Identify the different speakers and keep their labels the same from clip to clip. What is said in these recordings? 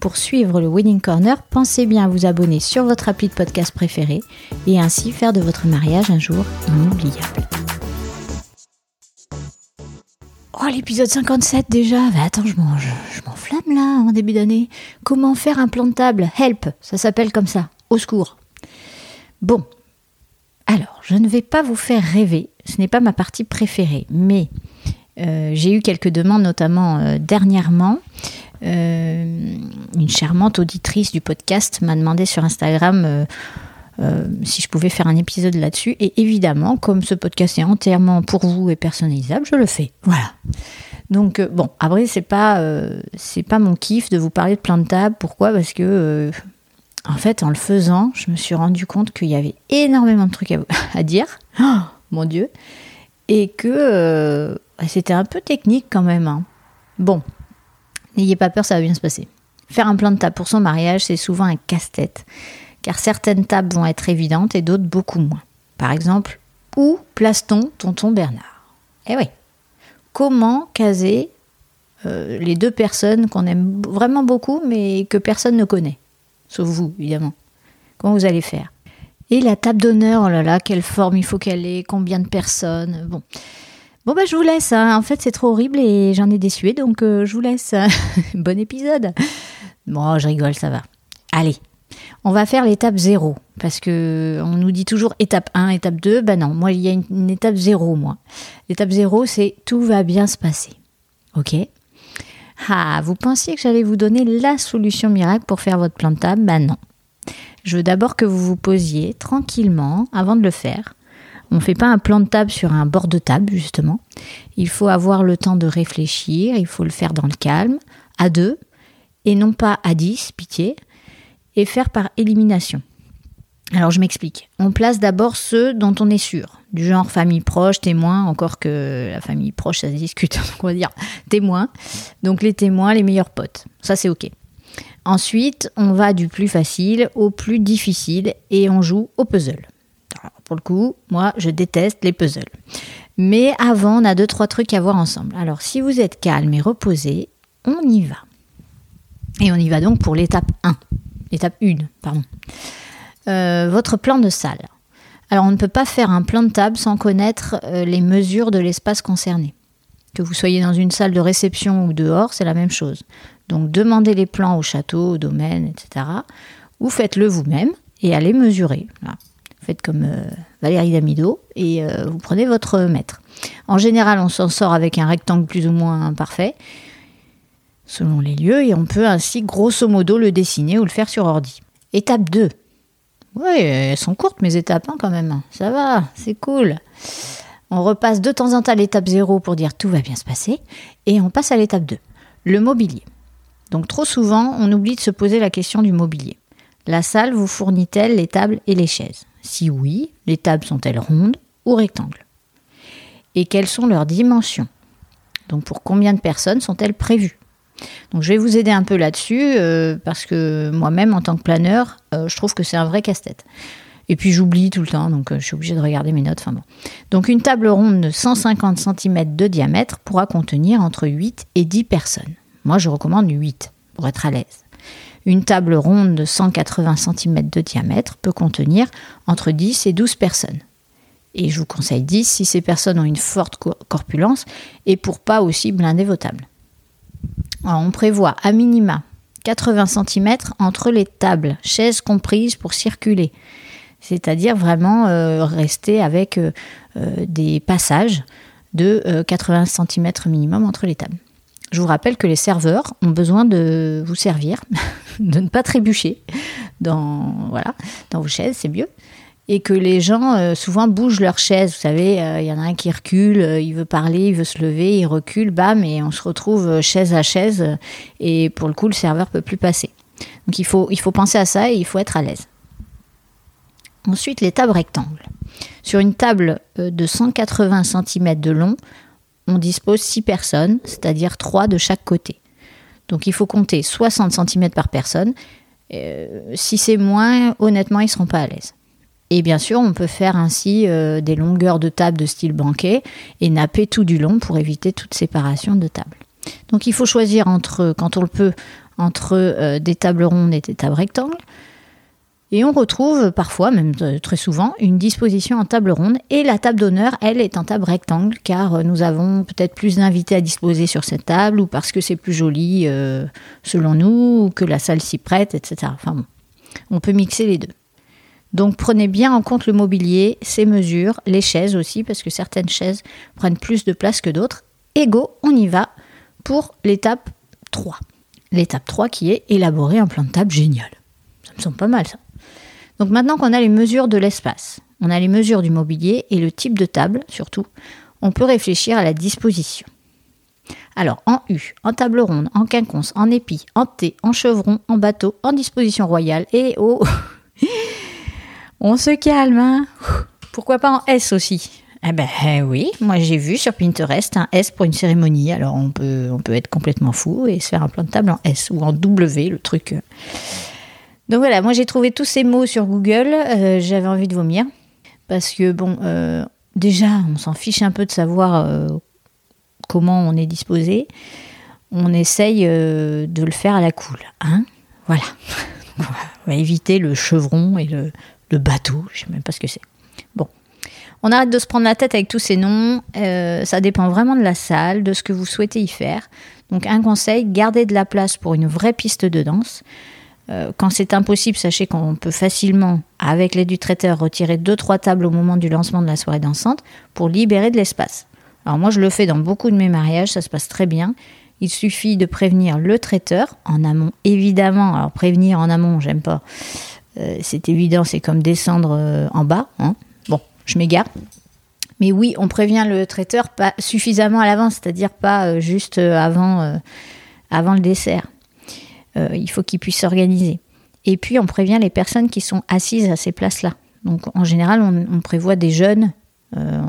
Speaker 1: Pour suivre le Wedding Corner, pensez bien à vous abonner sur votre appli de podcast préféré et ainsi faire de votre mariage un jour inoubliable. Oh, l'épisode 57 déjà bah, Attends, je mange, je m'enflamme là en début d'année. Comment faire un plan de table? Help, ça s'appelle comme ça. Au secours. Bon, alors, je ne vais pas vous faire rêver, ce n'est pas ma partie préférée, mais j'ai eu quelques demandes, notamment euh, dernièrement. Euh, une charmante auditrice du podcast m'a demandé sur Instagram euh, si je pouvais faire un épisode là-dessus. Et évidemment, comme ce podcast est entièrement pour vous et personnalisable, je le fais. Voilà. Donc euh, bon, après c'est pas euh, pas mon kiff de vous parler de plein de tables. Pourquoi? Parce que en fait, en le faisant, je me suis rendu compte qu'il y avait énormément de trucs à, dire. Oh, mon Dieu. Et que c'était un peu technique quand même. Hein. Bon, n'ayez pas peur, ça va bien se passer. Faire un plan de table pour son mariage, c'est souvent un casse-tête car certaines tables vont être évidentes et d'autres beaucoup moins. Par exemple, où place-t-on tonton Bernard? Eh oui, comment caser euh, les deux personnes qu'on aime vraiment beaucoup mais que personne ne connaît? Sauf vous, évidemment. Comment vous allez faire? Et la table d'honneur, oh là là, quelle forme il faut qu'elle ait, combien de personnes? Bon. Bon bah je vous laisse, hein. en fait c'est trop horrible et j'en ai déçu, donc euh, je vous laisse. bon épisode. Bon, je rigole, ça va. Allez, on va faire l'étape 0 parce que on nous dit toujours étape 1, étape 2. Ben non, moi il y a une, étape 0 moi. L'étape 0 c'est tout va bien se passer. OK? Ah, vous pensiez que j'allais vous donner la solution miracle pour faire votre plan de table? Ben non. Je veux d'abord que vous vous posiez tranquillement avant de le faire. On ne fait pas un plan de table sur un bord de table, justement. Il faut avoir le temps de réfléchir, il faut le faire dans le calme, à deux, et non pas à dix, pitié, et faire par élimination. Alors je m'explique. On place d'abord ceux dont on est sûr, du genre famille proche, témoin, encore que la famille proche ça se discute, on va dire témoin. Donc les témoins, les meilleurs potes. Ça c'est ok. Ensuite, on va du plus facile au plus difficile et on joue au puzzle. Pour le coup, moi je déteste les puzzles. Mais avant, on a deux trois trucs à voir ensemble. Alors si vous êtes calme et reposé, on y va. Et on y va donc pour l'étape 1 étape 1, pardon. Euh, votre plan de salle. Alors on ne peut pas faire un plan de table sans connaître euh, les mesures de l'espace concerné. Que vous soyez dans une salle de réception ou dehors, c'est la même chose. Donc demandez les plans au château, au domaine, etc. Ou faites-le vous-même et allez mesurer. Faites comme euh, Valérie Damido et vous prenez votre mètre. En général, on s'en sort avec un rectangle plus ou moins parfait selon les lieux, et on peut ainsi grosso modo le dessiner ou le faire sur ordi. Étape 2. Oui, elles sont courtes mes étapes hein, quand même. Ça va, c'est cool. On repasse de temps en temps à l'étape 0 pour dire tout va bien se passer, et on passe à l'étape 2, le mobilier. Donc trop souvent, on oublie de se poser la question du mobilier. La salle vous fournit-elle les tables et les chaises? Si oui, les tables sont-elles rondes ou rectangles? Et quelles sont leurs dimensions? Donc pour combien de personnes sont-elles prévues? Donc je vais vous aider un peu là-dessus euh, parce que moi-même en tant que planeur, euh, je trouve que c'est un vrai casse-tête. Et puis j'oublie tout le temps, donc euh, je suis obligée de regarder mes notes. Enfin bon. Donc une table ronde de 150 cm de diamètre pourra contenir entre 8 et 10 personnes. Moi je recommande 8 pour être à l'aise. Une table ronde de 180 cm de diamètre peut contenir entre 10 et 12 personnes. Et je vous conseille 10 si ces personnes ont une forte corpulence et pour pas aussi blinder vos tables on prévoit à minima 80 cm entre les tables, chaises comprises pour circuler. C'est-à-dire vraiment rester avec des passages de 80 cm minimum entre les tables. Je vous rappelle que les serveurs ont besoin de vous servir, de ne pas trébucher dans, voilà, dans vos chaises, c'est mieux. Et que les gens euh, souvent bougent leur chaise. Vous savez, euh, il y en a un qui recule, euh, il veut parler, il veut se lever, il recule, bam, et on se retrouve chaise à chaise. Et pour le coup, le serveur peut plus passer. Donc il faut, il faut penser à ça et il faut être à l'aise. Ensuite, les tables rectangles. Sur une table de 180 cm de long, on dispose 6 personnes, c'est-à-dire 3 de chaque côté. Donc il faut compter 60 cm par personne. Euh, si c'est moins, honnêtement, ils ne seront pas à l'aise. Et bien sûr, on peut faire ainsi euh, des longueurs de table de style banquet et napper tout du long pour éviter toute séparation de table. Donc il faut choisir entre, quand on le peut, entre euh, des tables rondes et des tables rectangles. Et on retrouve parfois, même très souvent, une disposition en table ronde. Et la table d'honneur, elle, est en table rectangle, car nous avons peut-être plus d'invités à disposer sur cette table, ou parce que c'est plus joli euh, selon nous, ou que la salle s'y prête, etc. Enfin bon, on peut mixer les deux. Donc prenez bien en compte le mobilier, ses mesures, les chaises aussi, parce que certaines chaises prennent plus de place que d'autres. Et go, on y va pour l'étape 3. L'étape 3 qui est élaborer un plan de table génial. Ça me semble pas mal ça. Donc maintenant qu'on a les mesures de l'espace, on a les mesures du mobilier et le type de table surtout, on peut réfléchir à la disposition. Alors en U, en table ronde, en quinconce, en épi, en T, en chevron, en bateau, en disposition royale et au... on se calme, hein Pourquoi pas en S aussi? Eh ben oui, moi j'ai vu sur Pinterest un S pour une cérémonie. Alors on peut, on peut être complètement fou et se faire un plan de table en S ou en W, le truc. Donc voilà, moi j'ai trouvé tous ces mots sur Google, euh, j'avais envie de vomir. Parce que bon, euh, déjà, on s'en fiche un peu de savoir euh, comment on est disposé. On essaye de le faire à la cool. Hein voilà. on va éviter le chevron et le, le bateau, je sais même pas ce que c'est. Bon. On arrête de se prendre la tête avec tous ces noms. ça dépend vraiment de la salle, de ce que vous souhaitez y faire. Donc un conseil, gardez de la place pour une vraie piste de danse. Euh, quand c'est impossible, sachez qu'on peut facilement, avec l'aide du traiteur, retirer 2-3 tables au moment du lancement de la soirée dansante pour libérer de l'espace. Alors moi, je le fais dans beaucoup de mes mariages, ça se passe très bien. Il suffit de prévenir le traiteur en amont, évidemment. Alors prévenir en amont, j'aime pas. Euh, c'est évident, c'est comme descendre euh, en bas. Hein. Bon, je m'égare. Mais oui, on prévient le traiteur pas suffisamment à l'avance, c'est-à-dire pas juste avant, avant le dessert. Euh, il faut qu'ils puissent s'organiser. Et puis, on prévient les personnes qui sont assises à ces places-là. Donc, en général, on, prévoit des jeunes. Euh,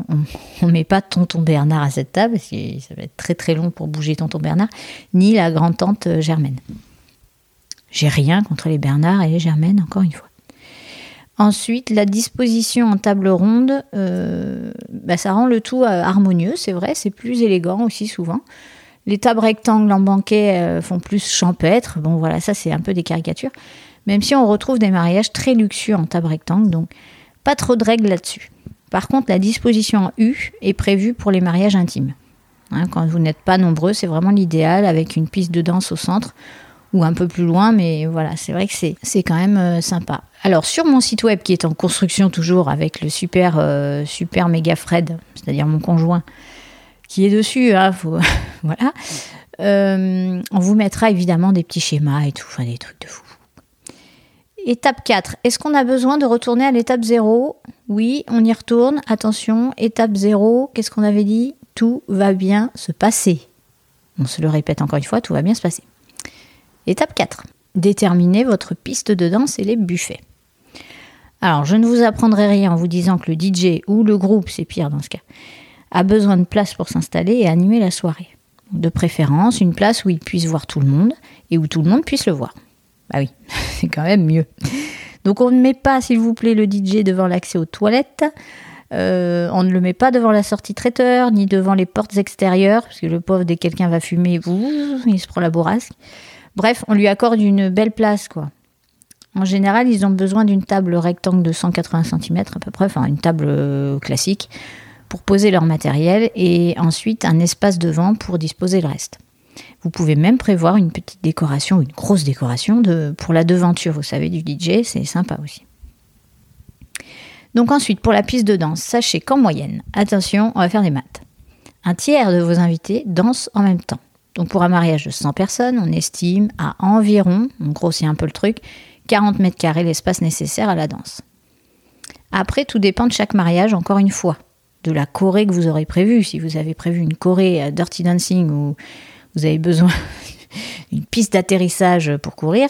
Speaker 1: on ne met pas tonton Bernard à cette table, parce que ça va être très très long pour bouger tonton Bernard, ni la grand-tante euh, Germaine. J'ai rien contre les Bernard et les Germaine, encore une fois. Ensuite, la disposition en table ronde, bah, ça rend le tout harmonieux, c'est vrai, c'est plus élégant aussi souvent. Les tables rectangles en banquet euh, font plus champêtre. Bon, voilà, ça, c'est un peu des caricatures. Même si on retrouve des mariages très luxueux en table rectangle, donc pas trop de règles là-dessus. Par contre, la disposition en U est prévue pour les mariages intimes. Hein, quand vous n'êtes pas nombreux, c'est vraiment l'idéal avec une piste de danse au centre ou un peu plus loin, mais voilà, c'est vrai que c'est quand même euh, sympa. Alors sur mon site web qui est en construction toujours avec le super euh, super méga Fred, c'est-à-dire mon conjoint, qui est dessus. Hein, voilà. Euh, on vous mettra évidemment des petits schémas et tout, enfin des trucs de fou. Étape 4. Est-ce qu'on a besoin de retourner à l'étape 0 Oui, on y retourne. Attention, étape 0, qu'est-ce qu'on avait dit? Tout va bien se passer. On se le répète encore une fois, tout va bien se passer. Étape 4. Déterminez votre piste de danse et les buffets. Alors, je ne vous apprendrai rien en vous disant que le DJ ou le groupe, c'est pire dans ce cas, a besoin de place pour s'installer et animer la soirée. De préférence, une place où il puisse voir tout le monde et où tout le monde puisse le voir. Bah oui, c'est quand même mieux. Donc on ne met pas, s'il vous plaît, le DJ devant l'accès aux toilettes. Euh, on ne le met pas devant la sortie traiteur, ni devant les portes extérieures, parce que le pauvre, dès que quelqu'un va fumer, il se prend la bourrasque. Bref, on lui accorde une belle place, quoi. En général, ils ont besoin d'une table rectangle de 180 cm à peu près, enfin une table euh, classique, pour poser leur matériel et ensuite un espace devant pour disposer le reste. Vous pouvez même prévoir une petite décoration, une grosse décoration de, pour la devanture, vous savez, du DJ, c'est sympa aussi. Donc ensuite, pour la piste de danse, sachez qu'en moyenne, attention, on va faire des maths. Un tiers de vos invités dansent en même temps. Donc pour un mariage de 100 personnes, on estime à environ, on grossit un peu le truc, 40 mètres carrés l'espace nécessaire à la danse. Après, tout dépend de chaque mariage, encore une fois, de la choré que vous aurez prévue. Si vous avez prévu une choré à Dirty Dancing ou vous avez besoin d'une piste d'atterrissage pour courir,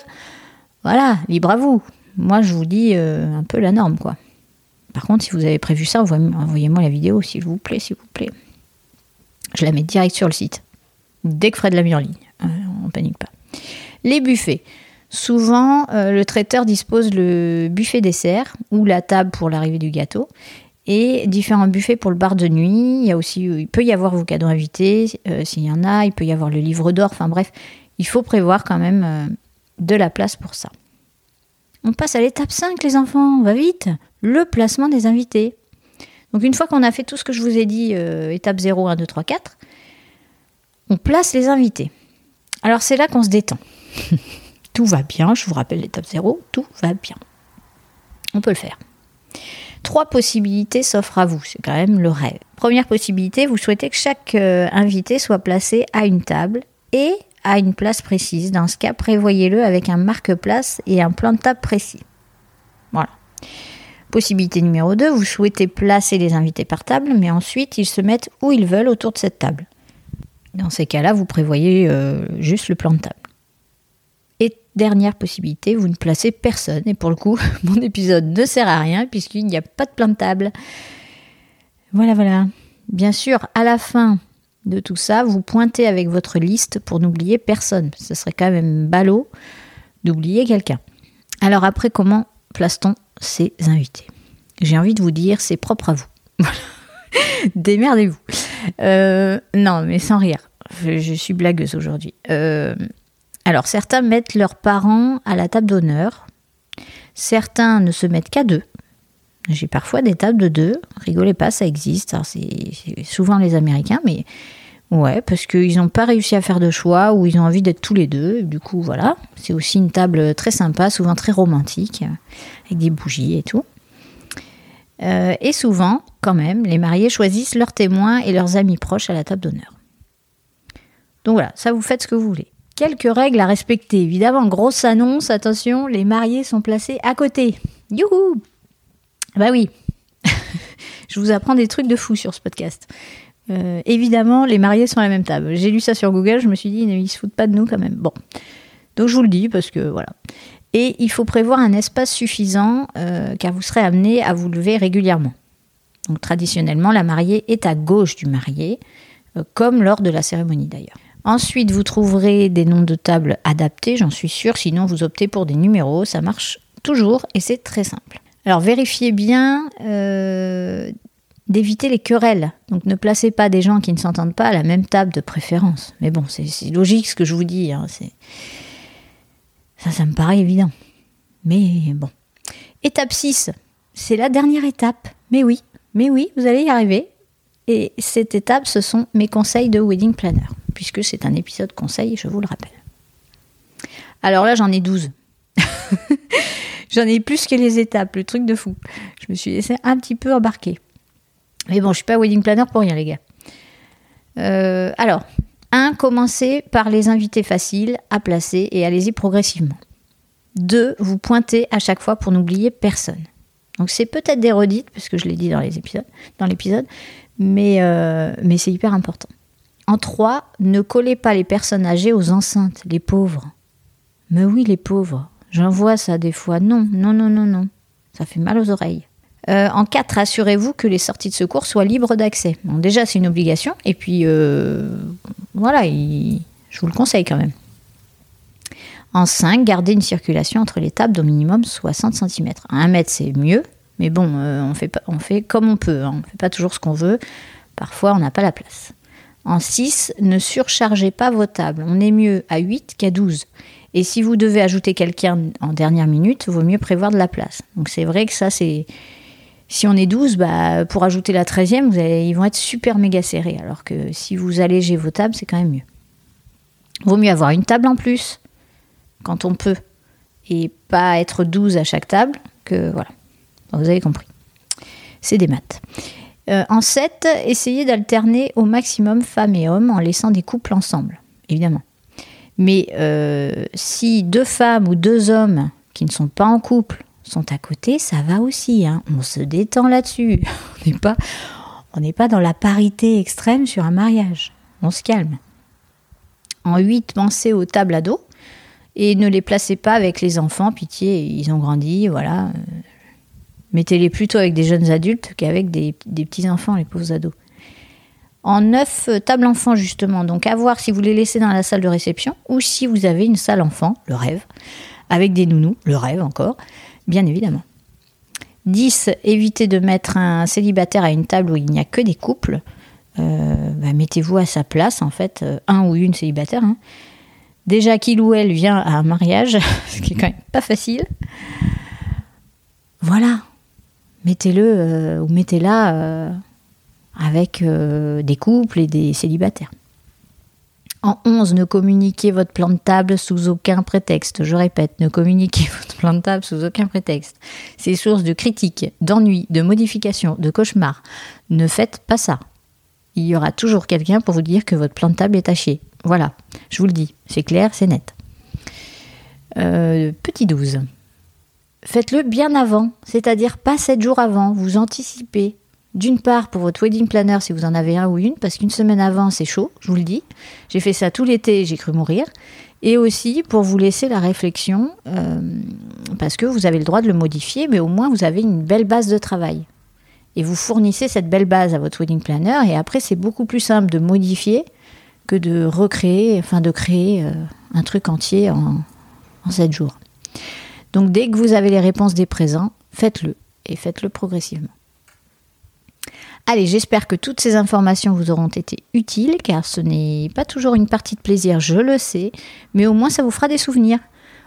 Speaker 1: voilà, libre à vous. Moi, je vous dis euh, un peu la norme, quoi. Par contre, si vous avez prévu ça, envoyez-moi la vidéo, s'il vous plaît, s'il vous plaît. Je la mets direct sur le site. Dès que Fred l'a mis en ligne. Euh, on panique pas. Les buffets. Souvent, euh, le traiteur dispose le buffet dessert ou la table pour l'arrivée du gâteau et différents buffets pour le bar de nuit. Il y a aussi, il peut y avoir vos cadeaux invités euh, s'il y en a. Il peut y avoir le livre d'or. Enfin bref, il faut prévoir quand même de la place pour ça. On passe à l'étape 5, les enfants. On va vite. Le placement des invités. Donc une fois qu'on a fait tout ce que je vous ai dit, étape 0, 1, 2, 3, 4, on place les invités. Alors c'est là qu'on se détend. tout va bien, je vous rappelle l'étape 0, tout va bien. On peut le faire. Trois possibilités s'offrent à vous, c'est quand même le rêve. Première possibilité, vous souhaitez que chaque euh, invité soit placé à une table et à une place précise. Dans ce cas, prévoyez-le avec un marque-place et un plan de table précis. Voilà. Possibilité numéro 2, vous souhaitez placer les invités par table, mais ensuite ils se mettent où ils veulent autour de cette table. Dans ces cas-là, vous prévoyez euh, juste le plan de table. Dernière possibilité, vous ne placez personne. Et pour le coup, mon épisode ne sert à rien puisqu'il n'y a pas de plan de table. Voilà, voilà. Bien sûr, à la fin de tout ça, vous pointez avec votre liste pour n'oublier personne. Ce serait quand même ballot d'oublier quelqu'un. Alors après, comment place-t-on ces invités? J'ai envie de vous dire, c'est propre à vous. Démerdez-vous. Euh, non, mais sans rire. Je, suis blagueuse aujourd'hui. Euh, alors, certains mettent leurs parents à la table d'honneur. Certains ne se mettent qu'à deux. J'ai parfois des tables de deux. Rigolez pas, ça existe. C'est souvent les Américains, mais ouais, parce qu'ils n'ont pas réussi à faire de choix ou ils ont envie d'être tous les deux. Du coup, voilà. C'est aussi une table très sympa, souvent très romantique, avec des bougies et tout. Euh, et souvent, quand même, les mariés choisissent leurs témoins et leurs amis proches à la table d'honneur. Donc voilà, ça vous faites ce que vous voulez. Quelques règles à respecter. Évidemment, grosse annonce, attention, les mariés sont placés à côté. Youhou Bah oui, je vous apprends des trucs de fou sur ce podcast. Euh, évidemment, les mariés sont à la même table. J'ai lu ça sur Google, je me suis dit, ils se foutent pas de nous quand même. Bon. Donc je vous le dis parce que voilà. Et il faut prévoir un espace suffisant euh, car vous serez amené à vous lever régulièrement. Donc traditionnellement, la mariée est à gauche du marié, euh, comme lors de la cérémonie d'ailleurs. Ensuite, vous trouverez des noms de table adaptés, j'en suis sûre, sinon vous optez pour des numéros, ça marche toujours et c'est très simple. Alors vérifiez bien euh, d'éviter les querelles. Donc ne placez pas des gens qui ne s'entendent pas à la même table de préférence. Mais bon, c'est logique ce que je vous dis. Hein, ça, ça me paraît évident. Mais bon. Étape 6, c'est la dernière étape. Mais oui, mais oui, vous allez y arriver. Et cette étape, ce sont mes conseils de wedding planner, puisque c'est un épisode conseil, je vous le rappelle. Alors là, j'en ai 12. j'en ai plus que les étapes, le truc de fou. Je me suis laissé un petit peu embarquer. Mais bon, je suis pas wedding planner pour rien, les gars. Euh, alors, un, Commencez par les invités faciles à placer et allez-y progressivement. Deux, Vous pointez à chaque fois pour n'oublier personne. Donc c'est peut-être des redites, puisque je l'ai dit dans dans l'épisode, euh, mais c'est hyper important. En trois, ne collez pas les personnes âgées aux enceintes, les pauvres. Mais oui, les pauvres. J'en vois ça des fois. Non, non, non, non, non. Ça fait mal aux oreilles. Euh, en quatre, assurez-vous que les sorties de secours soient libres d'accès. Bon, déjà, c'est une obligation. Et puis, euh, voilà, je vous le conseille quand même. En 5, gardez une circulation entre les tables d'au minimum 60 cm. 1 mètre, c'est mieux, mais bon, euh, on, fait on fait comme on peut. Hein. On ne fait pas toujours ce qu'on veut. Parfois, on n'a pas la place. En 6, ne surchargez pas vos tables. On est mieux à 8 qu'à 12. Et si vous devez ajouter quelqu'un en dernière minute, vaut mieux prévoir de la place. Donc c'est vrai que ça, c'est... Si on est 12, bah, pour ajouter la 13e, ils vont être super méga serrés. Alors que si vous allégez vos tables, c'est quand même mieux. Vaut mieux avoir une table en plus, quand on peut, et pas être 12 à chaque table, que voilà. Vous avez compris. C'est des maths. Euh, en 7, essayez d'alterner au maximum femmes et hommes en laissant des couples ensemble, évidemment. Mais euh, si deux femmes ou deux hommes qui ne sont pas en couple sont à côté, ça va aussi. Hein. On se détend là-dessus. On n'est pas, pas dans la parité extrême sur un mariage. On se calme. En 8, pensez aux tables à dos et ne les placez pas avec les enfants. Pitié, ils ont grandi, voilà. Mettez-les plutôt avec des jeunes adultes qu'avec des, petits-enfants, les pauvres ados. En 9, table enfant justement. Donc à voir si vous les laissez dans la salle de réception ou si vous avez une salle enfant, le rêve, avec des nounous, le rêve encore, bien évidemment. 10. Évitez de mettre un célibataire à une table où il n'y a que des couples. Euh, bah, mettez-vous à sa place, en fait, euh, un ou une célibataire. Hein. Déjà qu'il ou elle vient à un mariage, ce qui est quand même pas facile. Voilà. Mettez-le euh, ou mettez-la avec des couples et des célibataires. En 11, ne communiquez votre plan de table sous aucun prétexte. Je répète, ne communiquez votre plan de table sous aucun prétexte. C'est source de critiques, d'ennuis, de modifications, de cauchemars. Ne faites pas ça. Il y aura toujours quelqu'un pour vous dire que votre plan de table est chier. Voilà, je vous le dis, c'est clair, c'est net. Euh, petit 12. Faites-le bien avant, c'est-à-dire pas 7 jours avant, vous anticipez, d'une part, pour votre wedding planner, si vous en avez un ou une, parce qu'une semaine avant, c'est chaud, je vous le dis. J'ai fait ça tout l'été, j'ai cru mourir. Et aussi pour vous laisser la réflexion, euh, parce que vous avez le droit de le modifier, mais au moins vous avez une belle base de travail. Et vous fournissez cette belle base à votre wedding planner, et après c'est beaucoup plus simple de modifier que de recréer, enfin de créer euh, un truc entier en, en 7 jours. Donc dès que vous avez les réponses des présents, faites-le, et faites-le progressivement. Allez, j'espère que toutes ces informations vous auront été utiles, car ce n'est pas toujours une partie de plaisir, je le sais, mais au moins ça vous fera des souvenirs.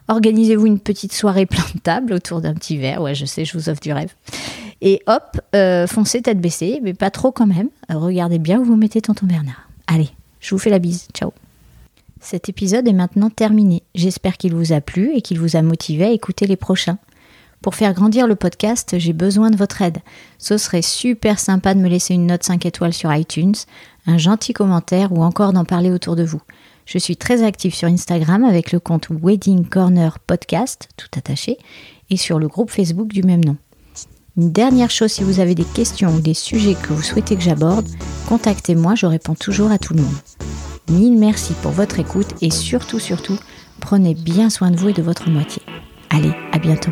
Speaker 1: Organisez-vous une petite soirée plantable autour d'un petit verre, ouais je sais, je vous offre du rêve. Et hop, euh, foncez tête baissée, mais pas trop quand même. Regardez bien où vous mettez tonton Bernard. Allez, je vous fais la bise, ciao. Cet épisode est maintenant terminé. J'espère qu'il vous a plu et qu'il vous a motivé à écouter les prochains. Pour faire grandir le podcast, j'ai besoin de votre aide. Ce serait super sympa de me laisser une note 5 étoiles sur iTunes, un gentil commentaire ou encore d'en parler autour de vous. Je suis très active sur Instagram avec le compte Wedding Corner Podcast, tout attaché, et sur le groupe Facebook du même nom. Une dernière chose, si vous avez des questions ou des sujets que vous souhaitez que j'aborde, contactez-moi, je réponds toujours à tout le monde. Mille merci pour votre écoute et surtout, surtout, prenez bien soin de vous et de votre moitié. Allez, à bientôt.